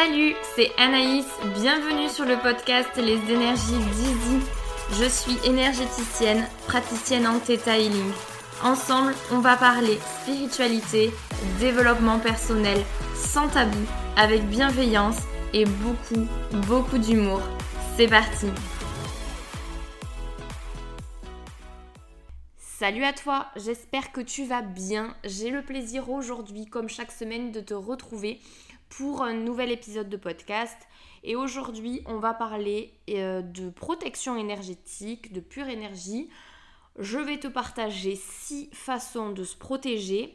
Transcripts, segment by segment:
Salut, c'est Anaïs, bienvenue sur le podcast Les énergies d'Easy. Je suis énergéticienne, praticienne en Theta Healing. Ensemble, on va parler spiritualité, développement personnel, sans tabou, avec bienveillance et beaucoup, beaucoup d'humour. C'est parti Salut à toi, j'espère que tu vas bien. J'ai le plaisir aujourd'hui, comme chaque semaine, de te retrouver pour un nouvel épisode de podcast. Et aujourd'hui, on va parler euh, de protection énergétique, de pure énergie. Je vais te partager six façons de se protéger.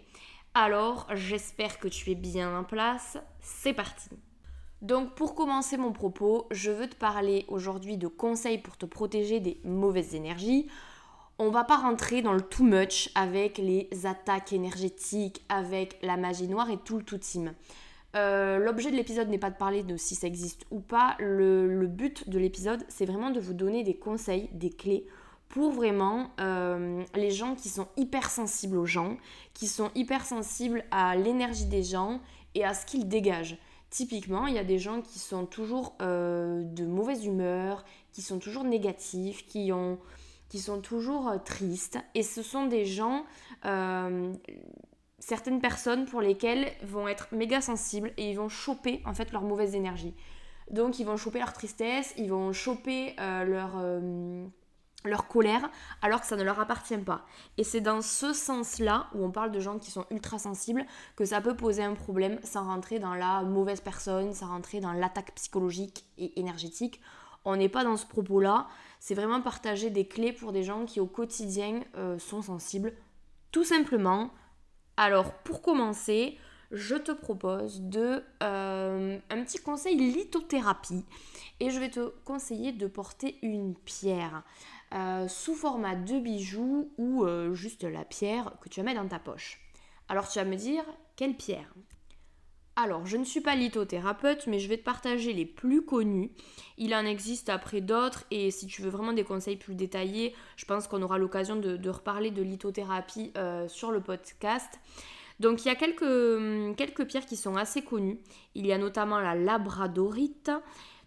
Alors, j'espère que tu es bien en place. C'est parti. Donc, pour commencer mon propos, je veux te parler aujourd'hui de conseils pour te protéger des mauvaises énergies. On va pas rentrer dans le too much avec les attaques énergétiques, avec la magie noire et tout le tout team. Euh, l'objet de l'épisode n'est pas de parler de si ça existe ou pas. Le, but de l'épisode, c'est vraiment de vous donner des conseils, des clés pour vraiment euh, les gens qui sont hyper sensibles aux gens, qui sont hyper sensibles à l'énergie des gens et à ce qu'ils dégagent. Typiquement, il y a des gens qui sont toujours euh, de mauvaise humeur, qui sont toujours négatifs, qui, ont, qui sont toujours tristes. Et ce sont des gens certaines personnes pour lesquelles vont être méga sensibles et ils vont choper en fait leur mauvaise énergie. Donc ils vont choper leur tristesse, ils vont choper euh, leur, euh, leur colère alors que ça ne leur appartient pas. Et c'est dans ce sens-là où on parle de gens qui sont ultra sensibles que ça peut poser un problème sans rentrer dans la mauvaise personne, sans rentrer dans l'attaque psychologique et énergétique. On n'est pas dans ce propos-là, c'est vraiment partager des clés pour des gens qui au quotidien euh, sont sensibles. Tout simplement, alors pour commencer, je te propose de euh, un petit conseil lithothérapie et je vais te conseiller de porter une pierre euh, sous format de bijoux ou euh, juste la pierre que tu vas mettre dans ta poche. Alors tu vas me dire quelle pierre? Alors, je ne suis pas lithothérapeute, mais je vais te partager les plus connus. Il en existe après d'autres, et si tu veux vraiment des conseils plus détaillés, je pense qu'on aura l'occasion de, reparler de lithothérapie euh, sur le podcast. Donc, il y a quelques, hum, quelques pierres qui sont assez connues. Il y a notamment la labradorite.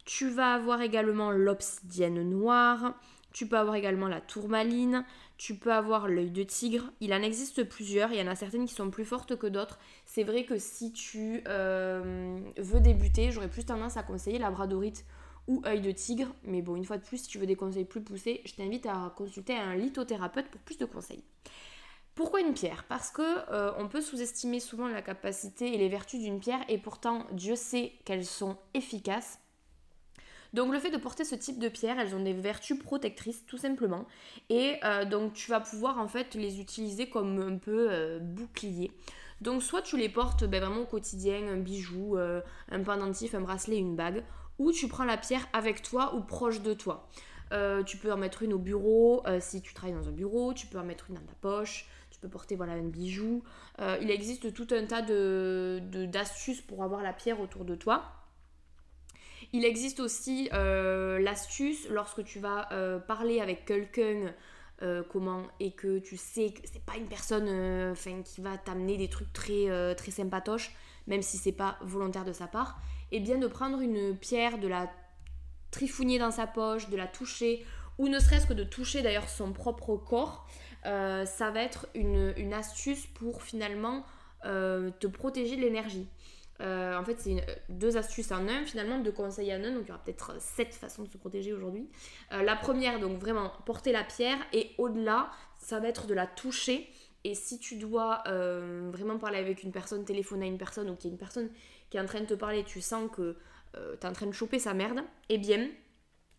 Tu vas avoir également l'obsidienne noire. Tu peux avoir également la tourmaline. Tu peux avoir l'œil de tigre. Il en existe plusieurs. Il y en a certaines qui sont plus fortes que d'autres. C'est vrai que si tu euh, veux débuter, j'aurais plus tendance à conseiller la bradorite ou œil de tigre. Mais bon, une fois de plus, si tu veux des conseils plus poussés, je t'invite à consulter un lithothérapeute pour plus de conseils. Pourquoi une pierre? Parce que euh, on peut sous-estimer souvent la capacité et les vertus d'une pierre et pourtant Dieu sait qu'elles sont efficaces. Donc le fait de porter ce type de pierre, elles ont des vertus protectrices tout simplement. Et euh, donc tu vas pouvoir en fait les utiliser comme un peu euh, bouclier. Donc soit tu les portes ben, vraiment au quotidien, un bijou, euh, un pendentif, un bracelet, une bague, ou tu prends la pierre avec toi ou proche de toi. tu peux en mettre une au bureau si tu travailles dans un bureau, tu peux en mettre une dans ta poche, tu peux porter voilà, un bijou. il existe tout un tas d'astuces de, pour avoir la pierre autour de toi. Il existe aussi euh, l'astuce lorsque tu vas euh, parler avec quelqu'un euh, comment et que tu sais que c'est pas une personne qui va t'amener des trucs très sympatoches même si c'est pas volontaire de sa part et eh bien de prendre une pierre de la trifouiller dans sa poche de la toucher ou ne serait-ce que de toucher d'ailleurs son propre corps ça va être une astuce pour finalement te protéger de l'énergie euh, en fait, c'est deux astuces en un, finalement, deux conseils en un. Donc, il y aura peut-être sept façons de se protéger aujourd'hui. Euh, la première, donc vraiment, porter la pierre. Et au-delà, ça va être de la toucher. Et si tu dois euh, vraiment parler avec une personne, téléphoner à une personne, ou qu'il y a une personne qui est en train de te parler, tu sens que tu es en train de choper sa merde, eh bien,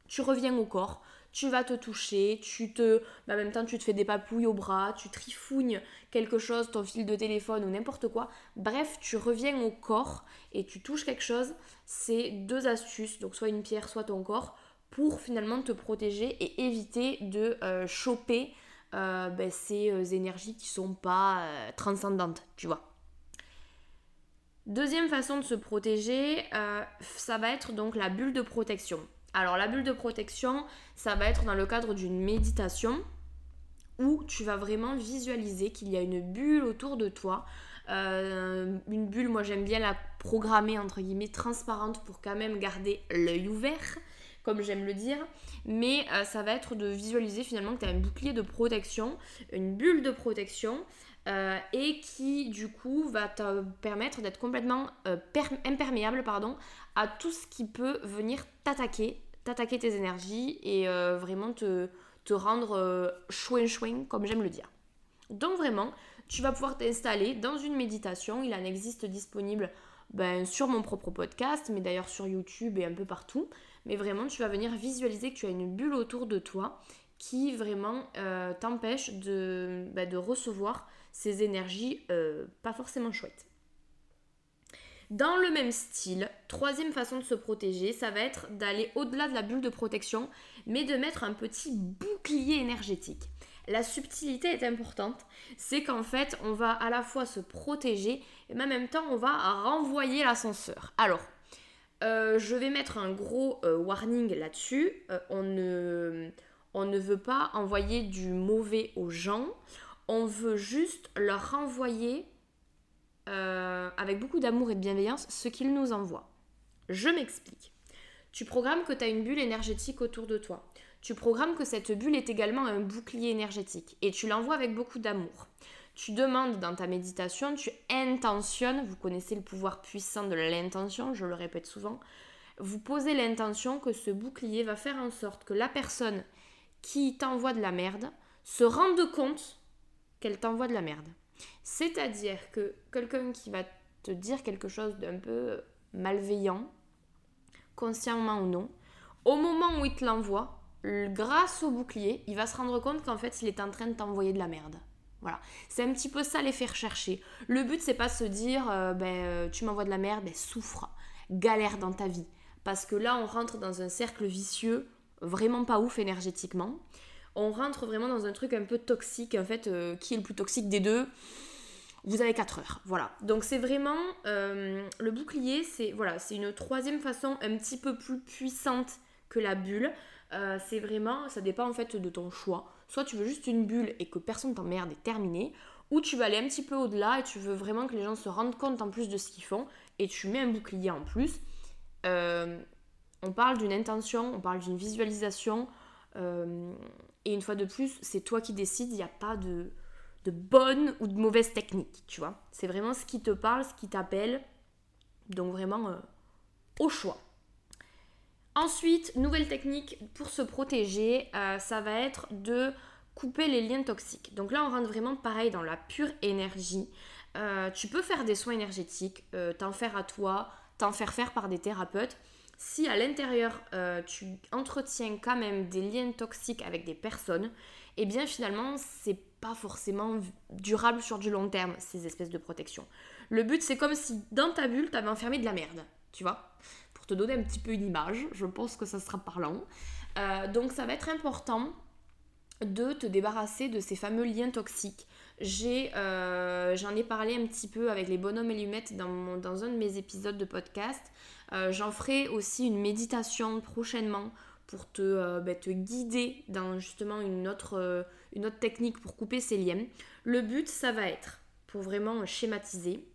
tu reviens au corps tu vas te toucher, tu te, bah, en même temps tu te fais des papouilles au bras, tu trifouignes quelque chose, ton fil de téléphone ou n'importe quoi. Bref, tu reviens au corps et tu touches quelque chose. C'est deux astuces, donc soit une pierre, soit ton corps, pour finalement te protéger et éviter de euh, choper euh, ben, ces euh, énergies qui sont pas transcendantes, tu vois. Deuxième façon de se protéger, ça va être donc la bulle de protection. Alors la bulle de protection, ça va être dans le cadre d'une méditation où tu vas vraiment visualiser qu'il y a une bulle autour de toi. Une bulle, moi j'aime bien la programmer entre guillemets transparente pour quand même garder l'œil ouvert comme j'aime le dire, mais ça va être de visualiser finalement que tu as un bouclier de protection, une bulle de protection, et qui du coup va te permettre d'être complètement imperméable pardon, à tout ce qui peut venir t'attaquer, t'attaquer tes énergies et vraiment te, te rendre chouin chouin comme j'aime le dire. Donc vraiment, tu vas pouvoir t'installer dans une méditation. Il en existe disponible ben, sur mon propre podcast, mais d'ailleurs sur YouTube et un peu partout. Mais vraiment, tu vas venir visualiser que tu as une bulle autour de toi qui vraiment euh, t'empêche de, ben, de, recevoir ces énergies euh, pas forcément chouettes. Dans le même style, troisième façon de se protéger, ça va être d'aller au-delà de la bulle de protection, mais de mettre un petit bouclier énergétique la subtilité est importante. C'est qu'en fait, on va à la fois se protéger, mais en même temps, on va renvoyer l'ascenseur. Alors, euh, je vais mettre un gros euh, warning là-dessus. Euh, on, ne, on ne veut pas envoyer du mauvais aux gens. On veut juste leur renvoyer avec beaucoup d'amour et de bienveillance ce qu'ils nous envoient. Je m'explique. Tu programmes que tu as une bulle énergétique autour de toi tu programmes que cette bulle est également un bouclier énergétique et tu l'envoies avec beaucoup d'amour. Tu demandes dans ta méditation, tu intentionnes, vous connaissez le pouvoir puissant de l'intention, je le répète souvent, vous posez l'intention que ce bouclier va faire en sorte que la personne qui t'envoie de la merde se rende compte qu'elle t'envoie de la merde. C'est-à-dire que quelqu'un qui va te dire quelque chose d'un peu malveillant, consciemment ou non, au moment où il te l'envoie, grâce au bouclier, il va se rendre compte qu'en fait, il est en train de t'envoyer de la merde. Voilà, c'est un petit peu ça les faire chercher. Le but, c'est pas se dire, euh, ben, euh, tu m'envoies de la merde, ben, souffre, galère dans ta vie. Parce que là, on rentre dans un cercle vicieux, vraiment pas ouf énergétiquement. On rentre vraiment dans un truc un peu toxique. En fait, euh, qui est le plus toxique des deux? Vous avez 4 heures. Voilà. Donc, c'est vraiment. le bouclier, c'est voilà, c'est une troisième façon un petit peu plus puissante que la bulle. C'est vraiment, ça dépend en fait de ton choix. Soit tu veux juste une bulle et que personne t'emmerde et terminé, ou tu vas aller un petit peu au-delà et tu veux vraiment que les gens se rendent compte en plus de ce qu'ils font et tu mets un bouclier en plus. Euh, on parle d'une intention, on parle d'une visualisation, euh, et une fois de plus, c'est toi qui décides, il n'y a pas de, de bonne ou de mauvaise technique, tu vois. C'est vraiment ce qui te parle, ce qui t'appelle, donc vraiment au choix. Ensuite, nouvelle technique pour se protéger, euh, ça va être de couper les liens toxiques. Donc là, on rentre vraiment pareil dans la pure énergie. Euh, tu peux faire des soins énergétiques, euh, t'en faire à toi, t'en faire faire par des thérapeutes. Si à l'intérieur, tu entretiens quand même des liens toxiques avec des personnes, eh bien finalement, c'est pas forcément durable sur du long terme, ces espèces de protection. Le but, c'est comme si dans ta bulle, t'avais enfermé de la merde, tu vois? Te donner un petit peu une image. Je pense que ça sera parlant. Euh, donc ça va être important de te débarrasser de ces fameux liens toxiques. J'ai, euh, j'en ai parlé un petit peu avec les bonhommes et lumettes dans, dans un de mes épisodes de podcast. Euh, j'en ferai aussi une méditation prochainement pour te, te guider dans justement une autre, une autre technique pour couper ces liens. Le but, ça va être, pour vraiment schématiser,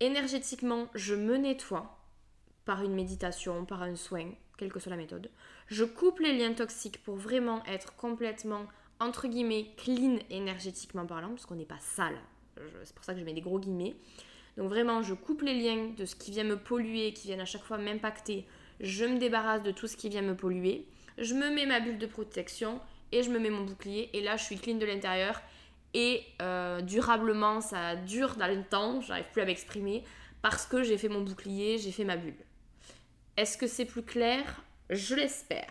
énergétiquement, je me nettoie par une méditation, par un soin, quelle que soit la méthode. Je coupe les liens toxiques pour vraiment être complètement, entre guillemets, clean énergétiquement parlant, parce qu'on n'est pas sale. C'est pour ça que je mets des gros guillemets. Donc vraiment, je coupe les liens de ce qui vient me polluer, qui viennent à chaque fois m'impacter. Je me débarrasse de tout ce qui vient me polluer. Je me mets ma bulle de protection et je me mets mon bouclier. Et là, je suis clean de l'intérieur. Et euh, durablement, ça dure dans le temps. J'arrive plus à m'exprimer parce que j'ai fait mon bouclier, j'ai fait ma bulle. Est-ce que c'est plus clair? Je l'espère.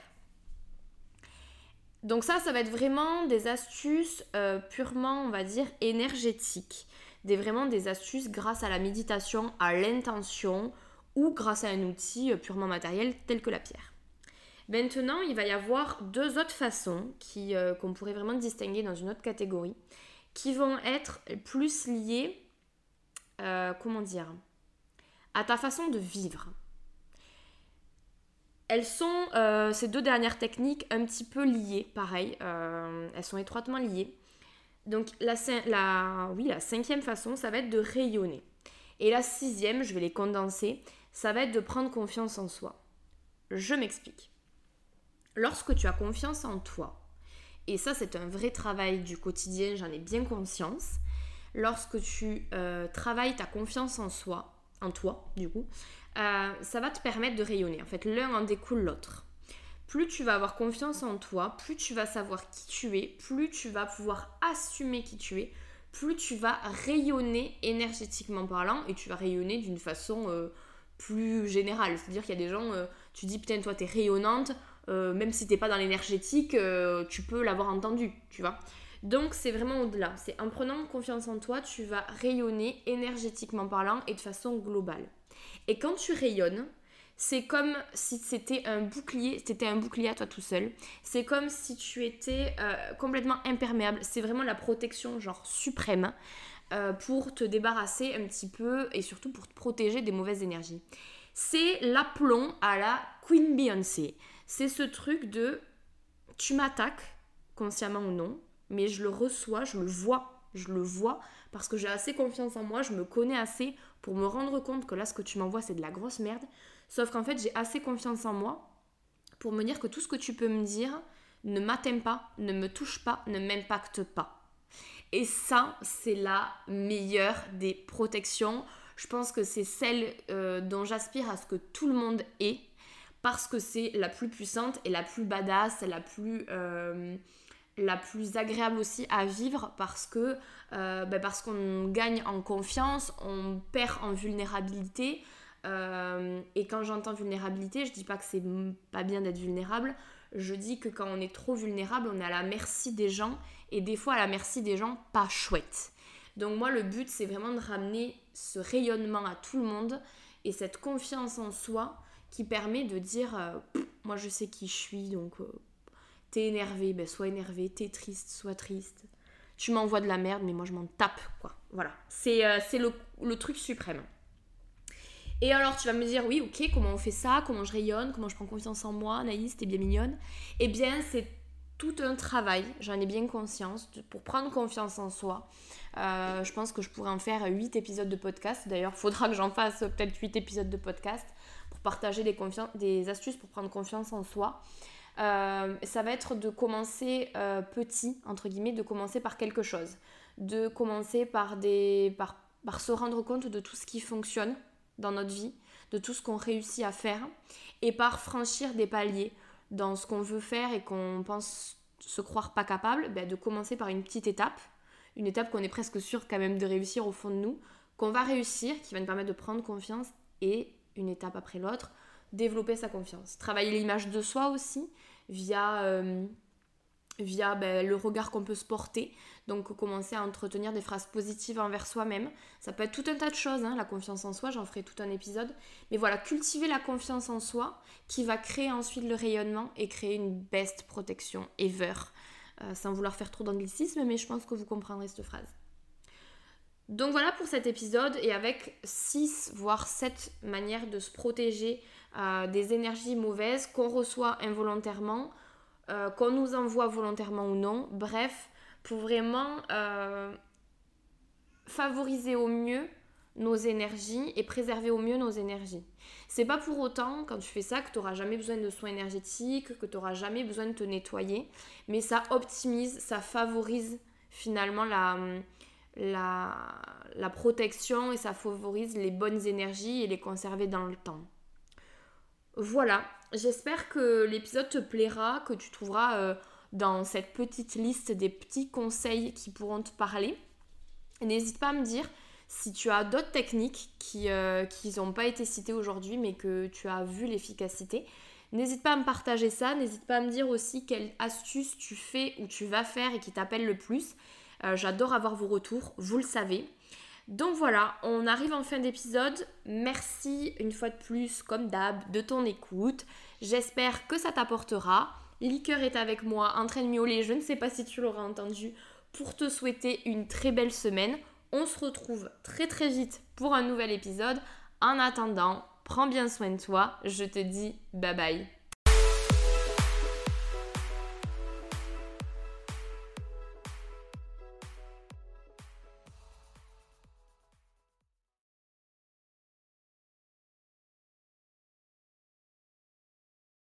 Donc ça, ça va être vraiment des astuces euh, purement, on va dire, énergétiques. Des, vraiment des astuces grâce à la méditation, à l'intention ou grâce à un outil euh, purement matériel tel que la pierre. Maintenant, il va y avoir deux autres façons qui, euh, qu'on pourrait vraiment distinguer dans une autre catégorie, qui vont être plus liées, comment dire, à ta façon de vivre. Elles sont, euh, ces deux dernières techniques, un petit peu liées, pareil, euh, elles sont étroitement liées. Donc la, oui, la cinquième façon, ça va être de rayonner. Et la sixième, je vais les condenser, ça va être de prendre confiance en soi. Je m'explique. Lorsque tu as confiance en toi, et ça c'est un vrai travail du quotidien, j'en ai bien conscience, lorsque tu euh, travailles ta confiance en soi, en toi du coup, euh, ça va te permettre de rayonner. En fait, l'un en découle l'autre. Plus tu vas avoir confiance en toi, plus tu vas savoir qui tu es, plus tu vas pouvoir assumer qui tu es, plus tu vas rayonner énergétiquement parlant et tu vas rayonner d'une façon euh, plus générale. C'est-à-dire qu'il y a des gens, tu dis putain, toi t'es rayonnante, même si t'es pas dans l'énergétique, tu peux l'avoir entendu, tu vois. Donc c'est vraiment au-delà. C'est en prenant confiance en toi, tu vas rayonner énergétiquement parlant et de façon globale. Et quand tu rayonnes, c'est comme si c'était un bouclier, c'était un bouclier à toi tout seul. C'est comme si tu étais euh, complètement imperméable. C'est vraiment la protection genre suprême euh, pour te débarrasser un petit peu et surtout pour te protéger des mauvaises énergies. C'est l'aplomb à la Queen Beyoncé. C'est ce truc de tu m'attaques, consciemment ou non, mais je le reçois, je le vois, je le vois parce que j'ai assez confiance en moi, je me connais assez pour me rendre compte que là ce que tu m'envoies c'est de la grosse merde. Sauf qu'en fait j'ai assez confiance en moi pour me dire que tout ce que tu peux me dire ne m'atteint pas, ne me touche pas, ne m'impacte pas. Et ça c'est la meilleure des protections. Je pense que c'est celle euh, dont j'aspire à ce que tout le monde ait parce que c'est la plus puissante et la plus badass, la plus... Euh, la plus agréable aussi à vivre parce que euh, ben parce qu'on gagne en confiance, on perd en vulnérabilité. Euh, et quand j'entends vulnérabilité, je dis pas que c'est pas bien d'être vulnérable, je dis que quand on est trop vulnérable, on est à la merci des gens et des fois à la merci des gens pas chouettes. Donc moi le but c'est vraiment de ramener ce rayonnement à tout le monde et cette confiance en soi qui permet de dire euh, moi je sais qui je suis donc T'es énervé, ben sois énervé. T'es triste, sois triste. Tu m'envoies de la merde, mais moi je m'en tape, quoi. Voilà. C'est euh, le, truc suprême. Et alors tu vas me dire, oui, ok, comment on fait ça? Comment je rayonne? Comment je prends confiance en moi? Naïs, t'es bien mignonne. Eh bien, c'est tout un travail, j'en ai bien conscience, pour prendre confiance en soi. Euh, je pense que je pourrais en faire 8 épisodes de podcast. D'ailleurs, il faudra que j'en fasse peut-être 8 épisodes de podcast pour partager des, des astuces pour prendre confiance en soi. Euh, ça va être de commencer euh, petit, entre guillemets, de commencer par quelque chose. De commencer par, des, par, par se rendre compte de tout ce qui fonctionne dans notre vie, de tout ce qu'on réussit à faire, et par franchir des paliers dans ce qu'on veut faire et qu'on pense se croire pas capable, ben de commencer par une petite étape, une étape qu'on est presque sûr quand même de réussir au fond de nous, qu'on va réussir, qui va nous permettre de prendre confiance, et une étape après l'autre, développer sa confiance. Travailler l'image de soi aussi via, euh, via ben, le regard qu'on peut se porter. Donc commencer à entretenir des phrases positives envers soi-même. Ça peut être tout un tas de choses, hein, la confiance en soi, j'en ferai tout un épisode. Mais voilà, cultiver la confiance en soi qui va créer ensuite le rayonnement et créer une best protection ever. Euh, sans vouloir faire trop d'anglicisme, mais je pense que vous comprendrez cette phrase. Donc voilà pour cet épisode et avec 6 voire 7 manières de se protéger euh, des énergies mauvaises qu'on reçoit involontairement, euh, qu'on nous envoie volontairement ou non. Bref, pour vraiment euh, favoriser au mieux nos énergies et préserver au mieux nos énergies. C'est pas pour autant, quand tu fais ça, que tu n'auras jamais besoin de soins énergétiques, que tu n'auras jamais besoin de te nettoyer, mais ça optimise, ça favorise finalement la, la, la protection et ça favorise les bonnes énergies et les conserver dans le temps. Voilà, j'espère que l'épisode te plaira, que tu trouveras euh, dans cette petite liste des petits conseils qui pourront te parler. N'hésite pas à me dire si tu as d'autres techniques qui n'ont euh, pas été citées aujourd'hui mais que tu as vu l'efficacité. N'hésite pas à me partager ça, n'hésite pas à me dire aussi quelle astuce tu fais ou tu vas faire et qui t'appelle le plus. Euh, j'adore avoir vos retours, vous le savez. Donc voilà, on arrive en fin d'épisode. Merci une fois de plus, comme d'hab, de ton écoute. J'espère que ça t'apportera. Liqueur est avec moi en train de miauler, je ne sais pas si tu l'auras entendu, pour te souhaiter une très belle semaine. On se retrouve très très vite pour un nouvel épisode. En attendant, prends bien soin de toi. Je te dis bye bye.